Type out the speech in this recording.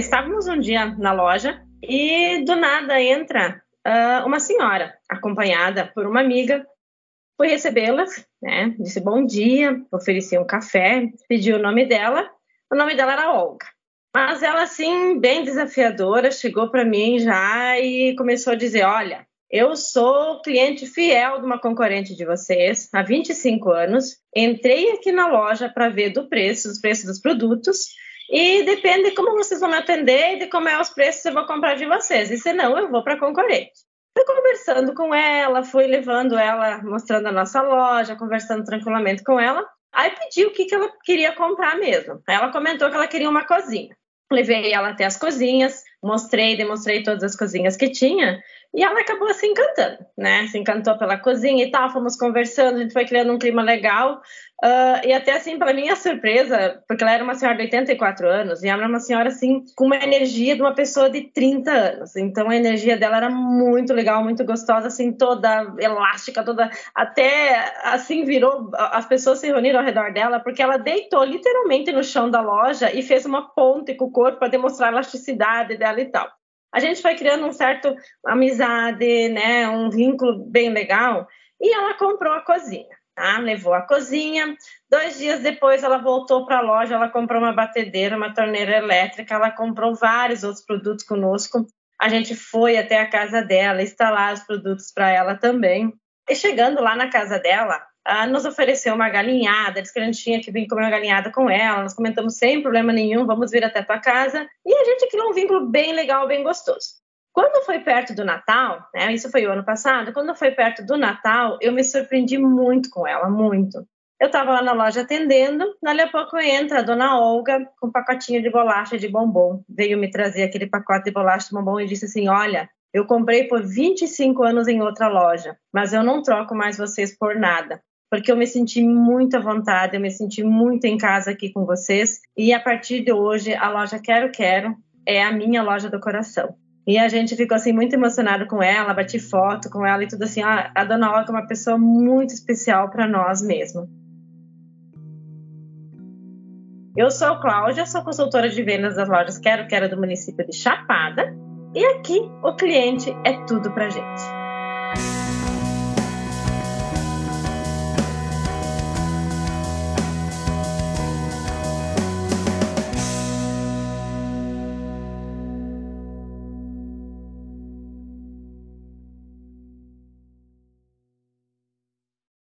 Estávamos um dia na loja e do nada entra uh, uma senhora, acompanhada por uma amiga. Fui recebê-la, né? Disse bom dia, ofereci um café, pedi o nome dela. O nome dela era Olga. Mas ela, assim, bem desafiadora, chegou para mim já e começou a dizer: Olha, eu sou cliente fiel de uma concorrente de vocês há 25 anos. Entrei aqui na loja para ver do preço, os preços dos produtos e depende de como vocês vão me atender e de como é os preços eu vou comprar de vocês. E se não, eu vou para concorrente. Fui conversando com ela, fui levando ela, mostrando a nossa loja, conversando tranquilamente com ela. Aí pedi o que, que ela queria comprar mesmo. Ela comentou que ela queria uma cozinha. Levei ela até as cozinhas, mostrei, demonstrei todas as cozinhas que tinha. E ela acabou se encantando, né? Se encantou pela cozinha e tal, fomos conversando, a gente foi criando um clima legal. Uh, e até assim, para minha surpresa, porque ela era uma senhora de 84 anos, e ela era uma senhora assim, com uma energia de uma pessoa de 30 anos. Então a energia dela era muito legal, muito gostosa, assim, toda elástica, toda. Até assim virou. As pessoas se reuniram ao redor dela, porque ela deitou literalmente no chão da loja e fez uma ponte com o corpo para demonstrar a elasticidade dela e tal. A gente foi criando um certo amizade, né, um vínculo bem legal, e ela comprou a cozinha. Tá? Levou a cozinha. Dois dias depois, ela voltou para a loja. Ela comprou uma batedeira, uma torneira elétrica. Ela comprou vários outros produtos conosco. A gente foi até a casa dela instalar os produtos para ela também. E chegando lá na casa dela, nos ofereceu uma galinhada, disse que a gente tinha que vir comer uma galinhada com ela. Nós comentamos sem problema nenhum, vamos vir até tua casa. E a gente criou um vínculo bem legal, bem gostoso. Quando foi perto do Natal, né, isso foi o ano passado, quando foi perto do Natal, eu me surpreendi muito com ela, muito. Eu estava lá na loja atendendo, dali a pouco entra a dona Olga com um pacotinho de bolacha de bombom. Veio me trazer aquele pacote de bolacha de bombom e disse assim: Olha, eu comprei por 25 anos em outra loja, mas eu não troco mais vocês por nada. Porque eu me senti muito à vontade, eu me senti muito em casa aqui com vocês. E a partir de hoje, a loja Quero Quero é a minha loja do coração. E a gente ficou assim muito emocionado com ela, bati foto com ela e tudo assim. A, a dona Olga é uma pessoa muito especial para nós mesmo. Eu sou Cláudia, sou consultora de vendas das lojas Quero Quero do município de Chapada. E aqui o cliente é tudo pra gente.